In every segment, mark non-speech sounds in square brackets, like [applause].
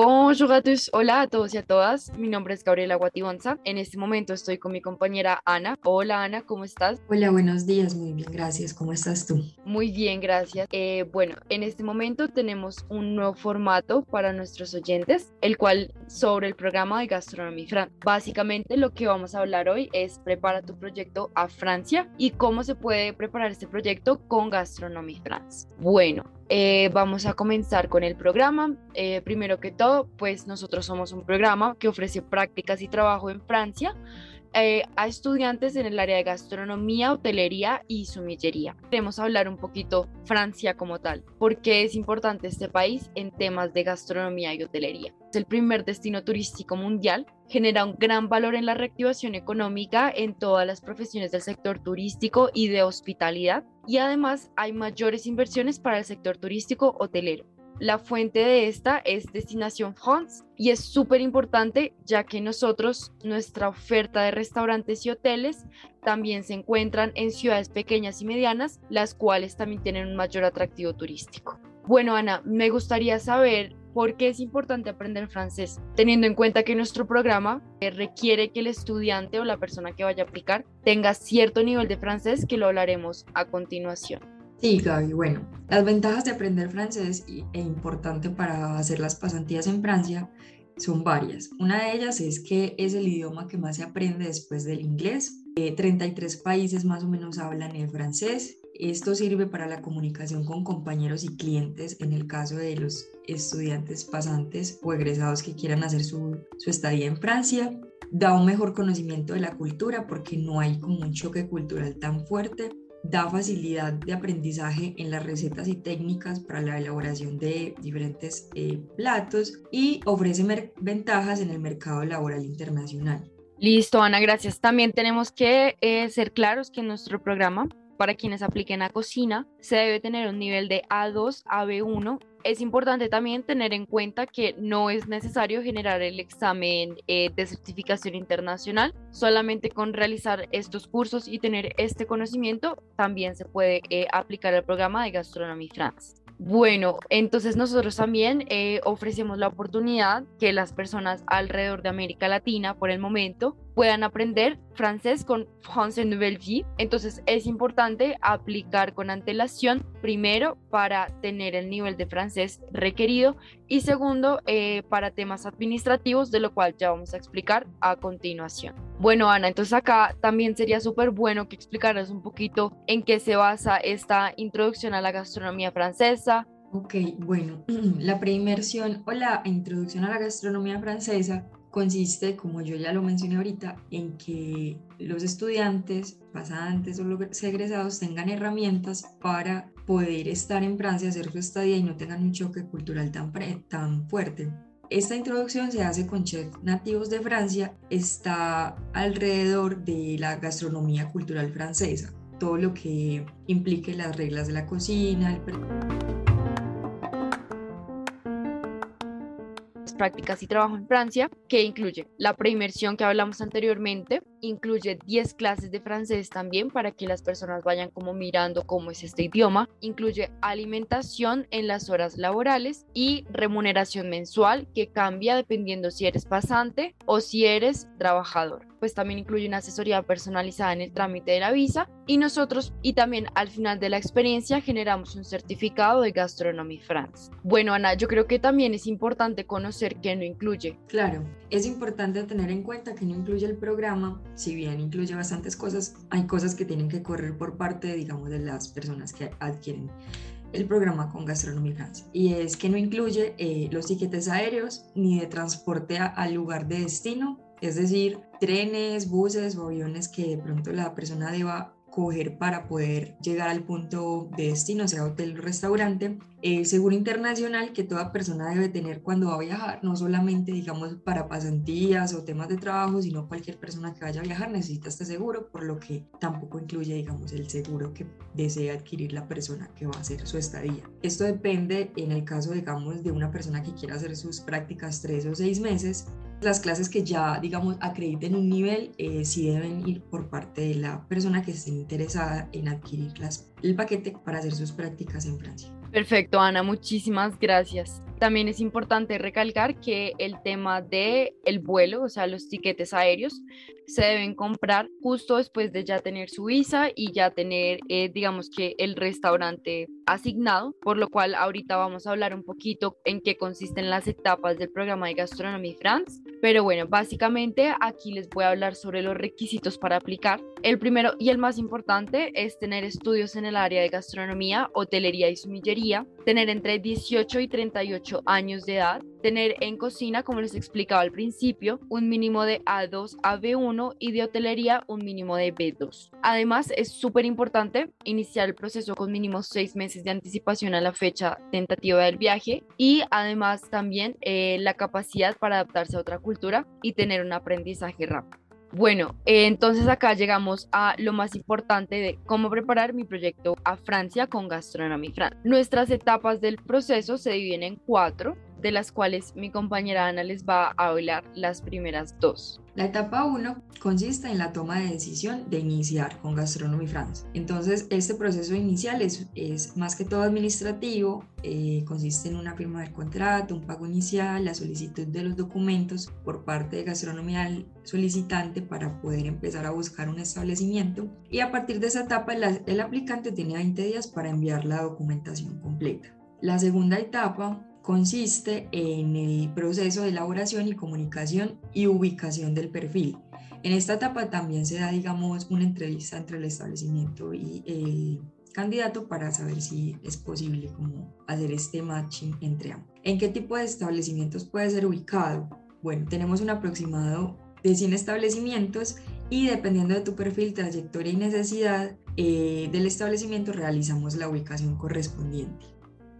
Bonjour a hola a todos y a todas. Mi nombre es Gabriela Guatibonza. En este momento estoy con mi compañera Ana. Hola Ana, ¿cómo estás? Hola, buenos días, muy bien, gracias. ¿Cómo estás tú? Muy bien, gracias. Eh, bueno, en este momento tenemos un nuevo formato para nuestros oyentes, el cual sobre el programa de Gastronomía Fran. Básicamente lo que vamos a hablar hoy es prepara tu proyecto a Francia y cómo se puede preparar este proyecto con Gastronomía France. Bueno, eh, vamos a comenzar con el programa. Eh, primero que todo, pues nosotros somos un programa que ofrece prácticas y trabajo en Francia eh, a estudiantes en el área de gastronomía, hotelería y sumillería. Queremos hablar un poquito Francia como tal, porque es importante este país en temas de gastronomía y hotelería. Es el primer destino turístico mundial, genera un gran valor en la reactivación económica en todas las profesiones del sector turístico y de hospitalidad, y además hay mayores inversiones para el sector turístico hotelero. La fuente de esta es Destinación France y es súper importante ya que nosotros, nuestra oferta de restaurantes y hoteles también se encuentran en ciudades pequeñas y medianas, las cuales también tienen un mayor atractivo turístico. Bueno, Ana, me gustaría saber por qué es importante aprender francés, teniendo en cuenta que nuestro programa requiere que el estudiante o la persona que vaya a aplicar tenga cierto nivel de francés que lo hablaremos a continuación. Sí, Gaby, bueno, las ventajas de aprender francés e importante para hacer las pasantías en Francia son varias. Una de ellas es que es el idioma que más se aprende después del inglés. 33 eh, países más o menos hablan el francés. Esto sirve para la comunicación con compañeros y clientes en el caso de los estudiantes pasantes o egresados que quieran hacer su, su estadía en Francia. Da un mejor conocimiento de la cultura porque no hay como un choque cultural tan fuerte da facilidad de aprendizaje en las recetas y técnicas para la elaboración de diferentes eh, platos y ofrece ventajas en el mercado laboral internacional. Listo, Ana, gracias. También tenemos que eh, ser claros que nuestro programa, para quienes apliquen a cocina, se debe tener un nivel de A2 a B1 es importante también tener en cuenta que no es necesario generar el examen eh, de certificación internacional, solamente con realizar estos cursos y tener este conocimiento también se puede eh, aplicar el programa de Gastronomía France. Bueno, entonces nosotros también eh, ofrecemos la oportunidad que las personas alrededor de América Latina, por el momento, puedan aprender francés con France Nouvelle Vie. Entonces es importante aplicar con antelación, primero, para tener el nivel de francés requerido y segundo, eh, para temas administrativos, de lo cual ya vamos a explicar a continuación. Bueno, Ana, entonces acá también sería súper bueno que explicaras un poquito en qué se basa esta introducción a la gastronomía francesa, Ok, bueno, [clears throat] la preinmersión o la introducción a la gastronomía francesa consiste, como yo ya lo mencioné ahorita, en que los estudiantes, pasantes o los egresados tengan herramientas para poder estar en Francia, hacer su estadía y no tengan un choque cultural tan, tan fuerte. Esta introducción se hace con chefs nativos de Francia, está alrededor de la gastronomía cultural francesa, todo lo que implique las reglas de la cocina, el prácticas y trabajo en Francia, que incluye la preinmersión que hablamos anteriormente, incluye 10 clases de francés también para que las personas vayan como mirando cómo es este idioma, incluye alimentación en las horas laborales y remuneración mensual que cambia dependiendo si eres pasante o si eres trabajador pues también incluye una asesoría personalizada en el trámite de la visa y nosotros y también al final de la experiencia generamos un certificado de Gastronomy France. Bueno, Ana, yo creo que también es importante conocer qué no incluye. Claro, es importante tener en cuenta que no incluye el programa, si bien incluye bastantes cosas, hay cosas que tienen que correr por parte, digamos, de las personas que adquieren el programa con Gastronomy France y es que no incluye eh, los tiquetes aéreos ni de transporte al lugar de destino es decir, trenes, buses o aviones que de pronto la persona deba coger para poder llegar al punto de destino, sea hotel o restaurante, el seguro internacional que toda persona debe tener cuando va a viajar, no solamente digamos para pasantías o temas de trabajo, sino cualquier persona que vaya a viajar necesita este seguro, por lo que tampoco incluye digamos el seguro que desea adquirir la persona que va a hacer su estadía. Esto depende en el caso digamos de una persona que quiera hacer sus prácticas tres o seis meses, las clases que ya, digamos, acrediten un nivel, eh, sí deben ir por parte de la persona que esté interesada en adquirir el paquete para hacer sus prácticas en Francia. Perfecto, Ana, muchísimas gracias. También es importante recalcar que el tema de el vuelo, o sea, los tiquetes aéreos, se deben comprar justo después de ya tener su visa y ya tener, eh, digamos que, el restaurante asignado, por lo cual ahorita vamos a hablar un poquito en qué consisten las etapas del programa de Gastronomía France. Pero bueno, básicamente aquí les voy a hablar sobre los requisitos para aplicar. El primero y el más importante es tener estudios en el área de gastronomía, hotelería y sumillería, tener entre 18 y 38 años de edad, tener en cocina, como les explicaba al principio, un mínimo de A2 a B1 y de hotelería un mínimo de B2. Además, es súper importante iniciar el proceso con mínimo seis meses de anticipación a la fecha tentativa del viaje y además también eh, la capacidad para adaptarse a otra cultura y tener un aprendizaje rápido. Bueno, eh, entonces acá llegamos a lo más importante de cómo preparar mi proyecto a Francia con Gastronomía Francia. Nuestras etapas del proceso se dividen en cuatro de las cuales mi compañera Ana les va a hablar las primeras dos. La etapa 1 consiste en la toma de decisión de iniciar con Gastronomy France. Entonces, este proceso inicial es, más que todo administrativo, eh, consiste en una firma del contrato, un pago inicial, la solicitud de los documentos por parte de Gastronomía al solicitante para poder empezar a buscar un establecimiento. Y a partir de esa etapa, el aplicante tiene 20 días para enviar la documentación completa. La segunda etapa consiste en el proceso de elaboración y comunicación y ubicación del perfil. En esta etapa también se da, digamos, una entrevista entre el establecimiento y el candidato para saber si es posible hacer este matching entre ambos. ¿En qué tipo de establecimientos puede ser ubicado? Bueno, tenemos un aproximado de 100 establecimientos y dependiendo de tu perfil, trayectoria y necesidad eh, del establecimiento realizamos la ubicación correspondiente.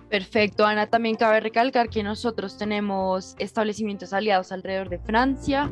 Perfecto, Ana. También cabe recalcar que nosotros tenemos establecimientos aliados alrededor de Francia.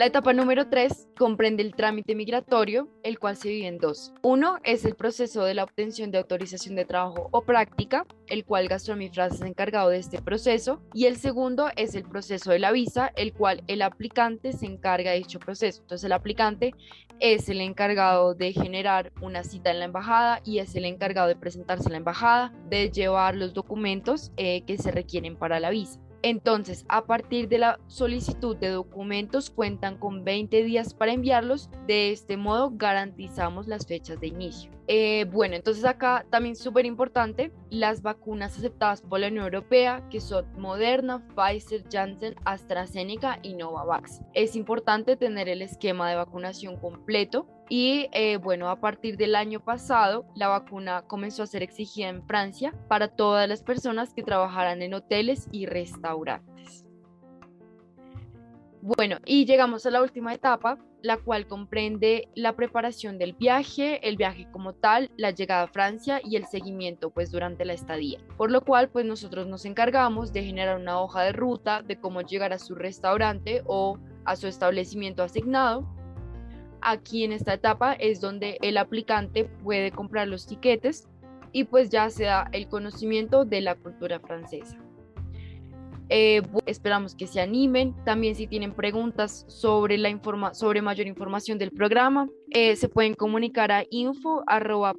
La etapa número 3 comprende el trámite migratorio, el cual se divide en dos. Uno es el proceso de la obtención de autorización de trabajo o práctica, el cual Gastronomy France es encargado de este proceso. Y el segundo es el proceso de la visa, el cual el aplicante se encarga de dicho proceso. Entonces el aplicante es el encargado de generar una cita en la embajada y es el encargado de presentarse en la embajada, de llevar los documentos eh, que se requieren para la visa. Entonces, a partir de la solicitud de documentos, cuentan con 20 días para enviarlos. De este modo, garantizamos las fechas de inicio. Eh, bueno, entonces acá también súper importante, las vacunas aceptadas por la Unión Europea, que son Moderna, Pfizer, Janssen, AstraZeneca y Novavax. Es importante tener el esquema de vacunación completo y eh, bueno, a partir del año pasado, la vacuna comenzó a ser exigida en Francia para todas las personas que trabajaran en hoteles y restaurantes. Bueno, y llegamos a la última etapa, la cual comprende la preparación del viaje, el viaje como tal, la llegada a Francia y el seguimiento pues durante la estadía. Por lo cual pues nosotros nos encargamos de generar una hoja de ruta de cómo llegar a su restaurante o a su establecimiento asignado Aquí en esta etapa es donde el aplicante puede comprar los tiquetes y pues ya se da el conocimiento de la cultura francesa. Eh, esperamos que se animen. También si tienen preguntas sobre, la informa sobre mayor información del programa, eh, se pueden comunicar a info arroba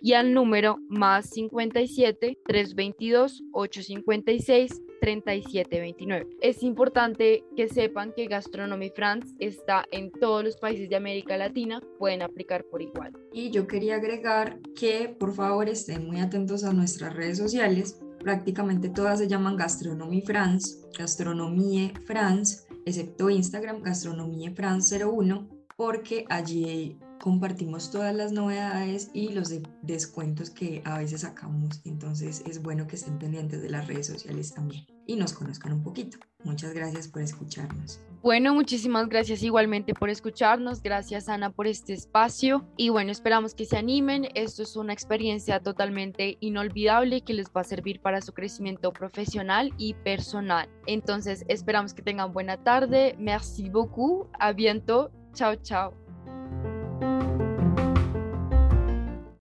y al número más 57 322 856 3729. Es importante que sepan que Gastronomy France está en todos los países de América Latina, pueden aplicar por igual. Y yo quería agregar que por favor estén muy atentos a nuestras redes sociales. Prácticamente todas se llaman Gastronomy France, Gastronomie France, excepto Instagram, Gastronomie France 01, porque allí compartimos todas las novedades y los descuentos que a veces sacamos. Entonces es bueno que estén pendientes de las redes sociales también y nos conozcan un poquito. Muchas gracias por escucharnos. Bueno, muchísimas gracias igualmente por escucharnos. Gracias Ana por este espacio. Y bueno, esperamos que se animen. Esto es una experiencia totalmente inolvidable que les va a servir para su crecimiento profesional y personal. Entonces, esperamos que tengan buena tarde. Merci beaucoup. A bientôt. Chao, chao.